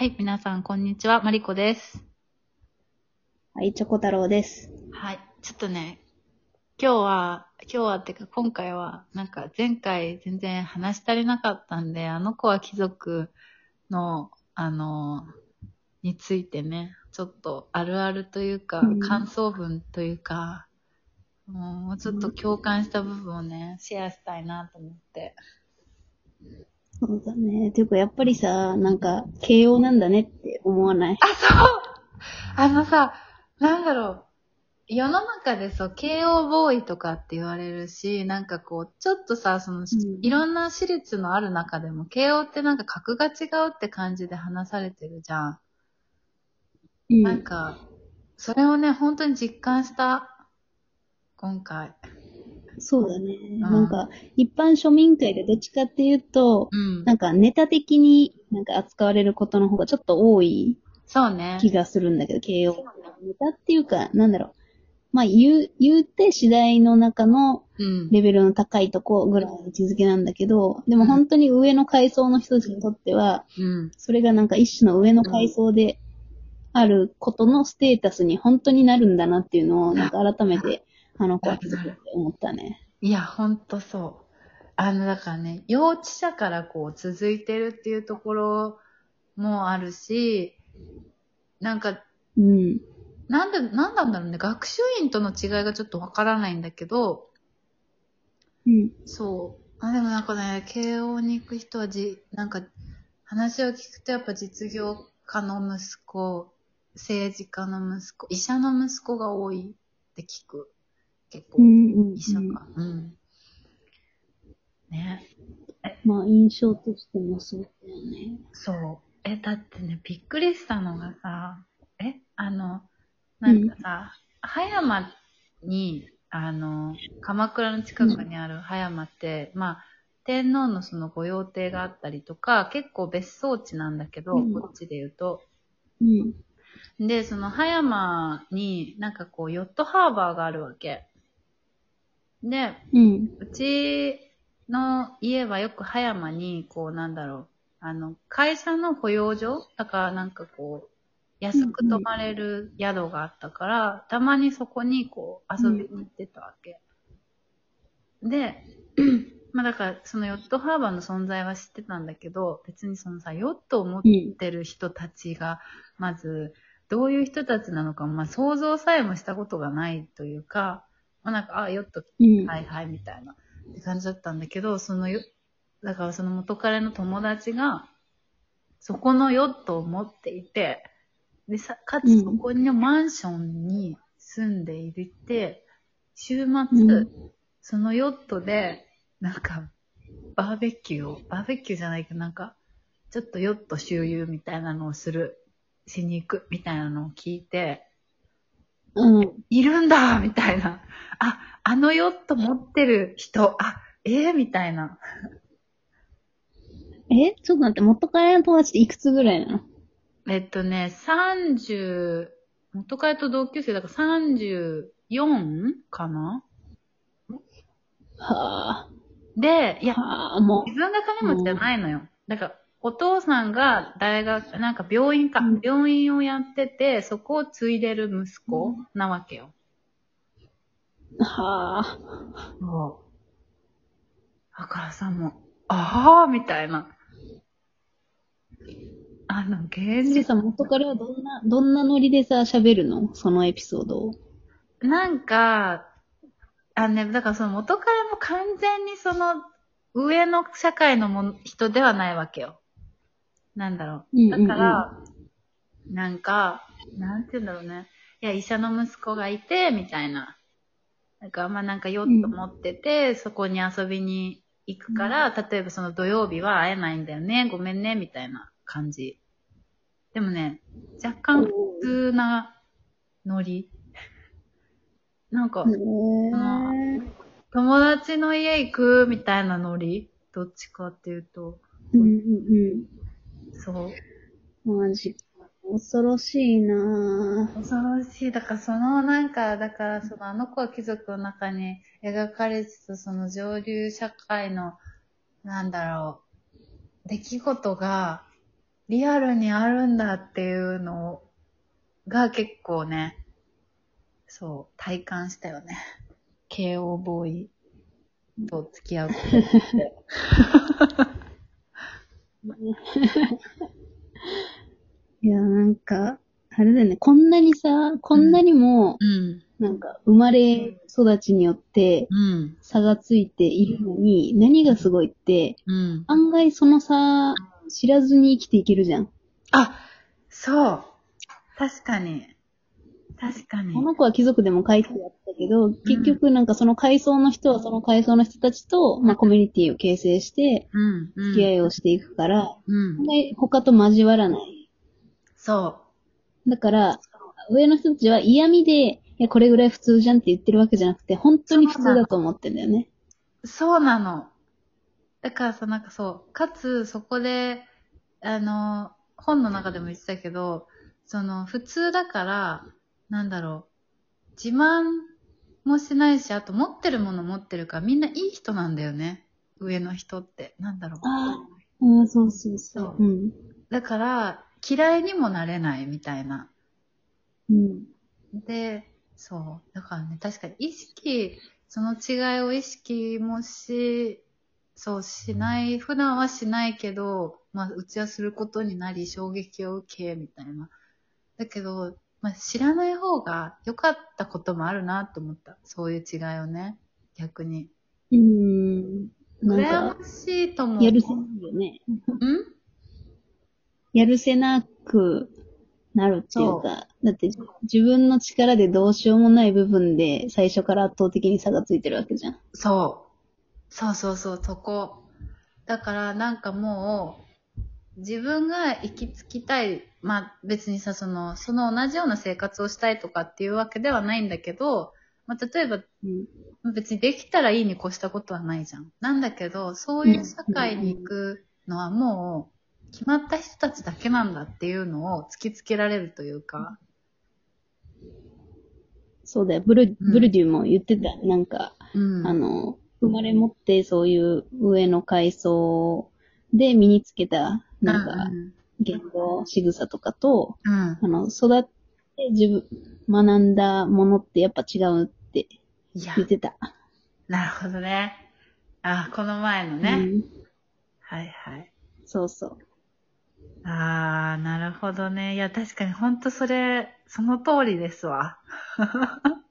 はい、皆さん、こんにちは。マリコです。はい、チョコ太郎です。はい。ちょっとね、今日は、今日はってか、今回は、なんか前回全然話し足りなかったんで、あの子は貴族の、あの、についてね、ちょっとあるあるというか、うん感想文というか、もうちょっと共感した部分をね、シェアしたいなと思って。そうだね。ていうか、やっぱりさ、なんか、慶応なんだねって思わない？あ、そうあのさ、なんだろう。世の中でそう、慶応ボーイとかって言われるし、なんかこう、ちょっとさ、その、いろんな私立のある中でも、慶応ってなんか格が違うって感じで話されてるじゃん。うん。なんか、それをね、本当に実感した。今回。そうだね。んなんか、一般庶民会でどっちかっていうと、うんな。んかネタ的になんか扱われることの方がちょっと多いそうね。気がするんだけど、慶応。ネタっていうか、なんだろう。まあ、言う、言うて次第の中のうん。レベルの高いとこぐらいの位置づけなんだけど、でも本当に上の階層の人たちにとっては、うん。それがなんか一種の上の階層であることのステータスに本当になるんだなっていうのを、なんか改めて、あの子は気づくって思ったね。いや、ほんとそう。あの、だからね、幼稚舎からこう続いてるっていうところもあるし、なんか、うん。なんで、なんなんだろうね、学習院との違いがちょっとわからないんだけど、うん。そう。あ、でもなんかね、慶応に行く人はじ、なんか、話を聞くとやっぱ実業家の息子、政治家の息子、医者の息子が多いって聞く。結構う、ん。うん。医者か。うん。ね。まあ、印象としてもそうだよね。そう。え、だってね、びっくりしたのがさ、え、あの、なんかさ、葉山に、あの、鎌倉の近くにある葉山って、まあ、天皇のその御用邸があったりとか、結構別荘地なんだけど、うんこっちで言うと。うん。で、その葉山になんかこう、ヨットハーバーがあるわけ。で、うん。うちの家はよく葉山に、こうなんだろう、あの、会社の保養所？だからなんかこう、安く泊まれる宿があったから、たまにそこにこう遊びに行ってたわけ。で、まあだからそのヨットハーバーの存在は知ってたんだけど、別にそのさ、ヨットを持ってる人たちが、まず、どういう人たちなのか、まあ想像さえもしたことがないというか、まあなんか、あ、ヨットうん。はいはい、みたいな、って感じだったんだけど、そのよ、だからその元彼の友達が、そこのヨットを持っていて、で、さ、かつそこのマンションに住んでいて、週末、うんそのヨットで、なんか、バーベキューを、バーベキューじゃないけど、なんか、ちょっとヨット周遊みたいなのをする、しに行く、みたいなのを聞いて、うん。いるんだみたいな。あ、あのヨット持ってる人、あ、えー、みたいな。えちょっと待って、元彼の友達っていくつぐらいなの？えっとね、30、元彼と同級生だから34かな？はで、いやあ。、はあ、も自分が金持ちじゃないのよ。だから、お父さんが大学、なんか病院か、うん病院をやってて、そこを継いでる息子なわけよ。う。はあ。そう。だからさ、もう、ああ、みたいな。あの、現実、でさ、元彼はどんな、どんなノリでさ、喋るの？そのエピソードを。なんか、あのね、だからその元彼も完全にその、上の社会のもの人ではないわけよ。なんだろう。だうんうんうんから、なんか、なんて言うんだろうね。いや、医者の息子がいて、みたいな。なんか、まあなんかヨット持ってて、そこに遊びに行くから、例えばその土曜日は会えないんだよね、ごめんね、みたいな感じ。でもね、若干普通なノリ。なんか、へー友達の家行くみたいなノリ？どっちかっていうと。うんうんそう。うん。マジか。恐ろしいなぁ。恐ろしい。だからそのなんか、だからそのあの子は貴族の中に描かれてたその上流社会の、なんだろう、出来事が、リアルにあるんだっていうのが結構ね、そう、体感したよね。KO ボーイと付き合うことって。いや、なんか、あれだよね、こんなにさ、こんなにも、うん。なんか、生まれ育ちによってうん。差がついているのに、何がすごいって、うん。案外その差、知らずに生きていけるじゃん。あ、そう。確かに。確かに。この子は貴族でも書いてあったけど、結局なんかその階層の人はその階層の人たちと、まあコミュニティを形成して、うん。うん。付き合いをしていくから、うん案。外他と交わらない。そだから、上の人たちは嫌味で、いや、これぐらい普通じゃんって言ってるわけじゃなくて、本当に普通だと思ってんだよね。う。そうなの。だからさ、なんかそう、かつ、そこで、あの、本の中でも言ってたけど、その、普通だから、なんだろう、自慢もしないし、あと持ってるもの持ってるから、みんないい人なんだよね。上の人って。なんだろう。あうん、そうそうそう。うん。だから、嫌いにもなれないみたいな。うん。で、そう。だからね、確かに意識、その違いを意識もし、そうしない、普段はしないけど、まあ、うちはすることになり、衝撃を受け、みたいな。だけど、まあ、知らない方が良かったこともあるなと思った。そういう違いをね。逆に。うん。羨か、ましいとも。やるせないよね。ん？やるせなくなるっていうか、だって自分の力でどうしようもない部分で最初から圧倒的に差がついてるわけじゃん。そう。そうそうそう、そこ。だからなんかもう、自分が行き着きたい、まあ別にさ、その、その同じような生活をしたいとかっていうわけではないんだけど、まあ例えば別にできたらいいに越したことはないじゃん。なんだけど、そういう社会に行くのはもう、決まった人たちだけなんだっていうのを突きつけられるというか、そうだよ。ブル、うんブルデューも言ってた。なんか、うん。あの、生まれ持ってそういう上の階層で身につけた、なんか、うん言語、仕草とかと、うん。あの、育って自分、学んだものってやっぱ違うって言っ、てた。なるほどね。あ、この前のね。うん。はいはい。そうそう。あー、なるほどね。いや、確かにほんとそれ、その通りですわ。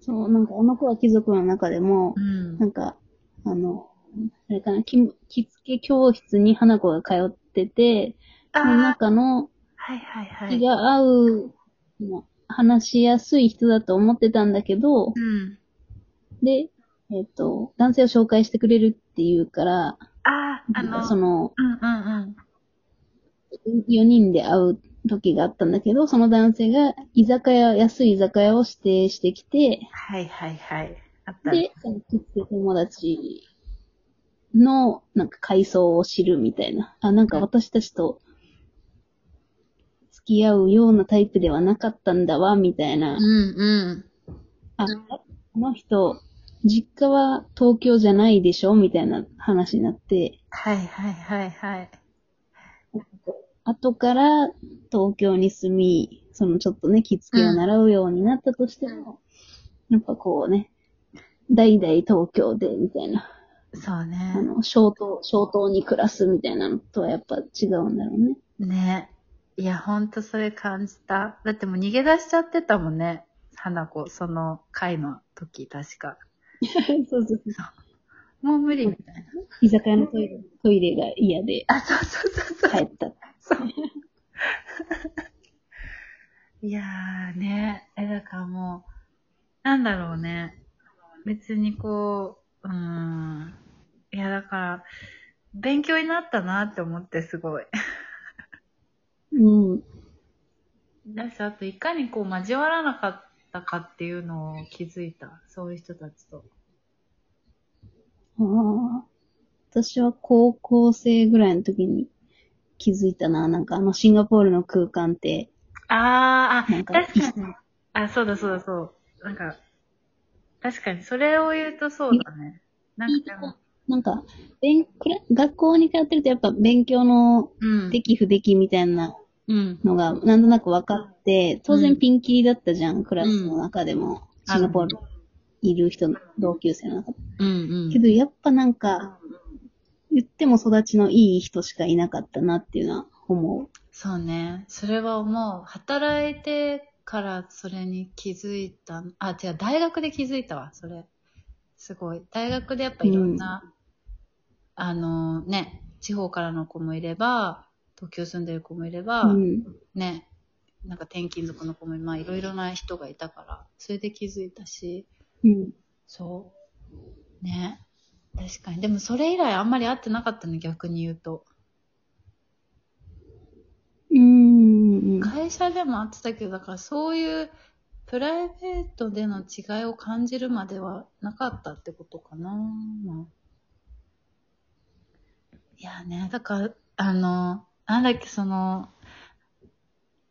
そう、なんかあの子は貴族の中でもう、んな。んか、あの、あれかな、着着付け教室に花子が通ってて、そのあー、中のはいはいは気い。が合う、話しやすい人だと思ってたんだけど、うん。で、えっ、と、男性を紹介してくれるっていうから、あー、あなんかの、その、うんうんうん。4人で会う時があったんだけど、その男性が居酒屋、安い居酒屋を指定してきて、はいはいはい。あったね。で、その友達の、なんか階層を知るみたいな。あ、なんか私たちと付き合うようなタイプではなかったんだわ、みたいなうん。うん。あ、この人、実家は東京じゃないでしょみたいな話になって、はいはいはいはい。後から東京に住み、そのちょっとね、着付けを習うようになったとしても、やっぱこうね、代々東京で、みたいな。あそうね。の、小島、小島に暮らすみたいなのとはやっぱ違うんだろうね。ね。いや、ほんとそれ感じた。だってもう逃げ出しちゃってたもんね。花子、その回の時、確か。そうそうそう。もう無理みたいな。居酒屋のトイレ、トイレが嫌であ、そうそうそうそう。帰った。そう。いやーね、え、だからもう、なんだろうね。別にこう、うーん。いや、だから、勉強になったなって思って、すごい。うん。だし、あと、いかにこう、交わらなかったかっていうのを気づいた。そういう人たちと。ああ。私は高校生ぐらいの時に気づいたな。なんかあのシンガポールの空間って、あー、あ、確かに。あ、そうだそうだそう。なんか、確かに、それを言うとそうだね。なんかでも、なんか、勉学校に通ってるとやっぱ勉強のうん。でき不できみたいなうん。のがなんとなく分かって、当然ピンキリだったじゃん、クラスの中でも。シンガポールいる人、同級生の中で。うんうん。けどやっぱなんか、言っても育ちのいい人しかいなかったなっていうのは思そうね。それは思う。働いてからそれに気づいた。あ、違う、大学で気づいたわ、それ。すごい。大学でやっぱいろんな、あのね、地方からの子もいれば、東京住んでる子もいれば、う。うん。ね、なんか転勤族の子も、まあいろいろな人がいたから、それで気づいたし、うん。そう。ね。確かに。でもそれ以来あんまり会ってなかったの、逆に言うと。うーん。会社でも会ってたけど、だからそういうプライベートでの違いを感じるまではなかったってことかな。まあいやね、だから、あの、なんだっけ、その、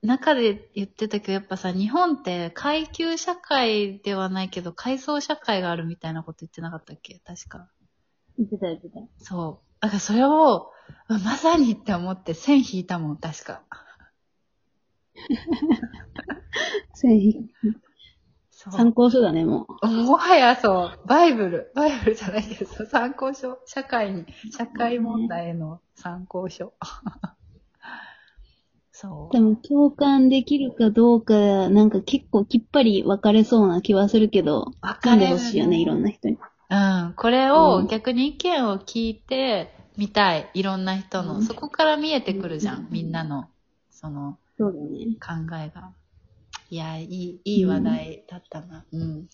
中で言ってたけど、やっぱさ、日本って階級社会ではないけど、階層社会があるみたいなこと言ってなかったっけ？確か。言ってた言ってた。そう。だからそれを、まさにって思って線引いたもん、確か。ぜひそう参考書だね、ももはやそう、バイブル、バイブルじゃないけど、参考書、社会に、社会問題への参考書。そう。でも共感できるかどうか、なんか結構きっぱり分かれそうな気はするけど、分読んでほしいよね、いろんな人に。うん、これうん。を逆に意見を聞いてみたい、いろんな人の、うん。そこから見えてくるじゃん、みんなの、その。そうだね。考えが。いや、いい、いい話題だったな。うん。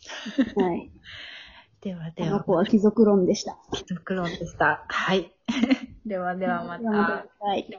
はい。ではではあの子、は貴族論でした。貴族論でした。はい。ではではまた。はい。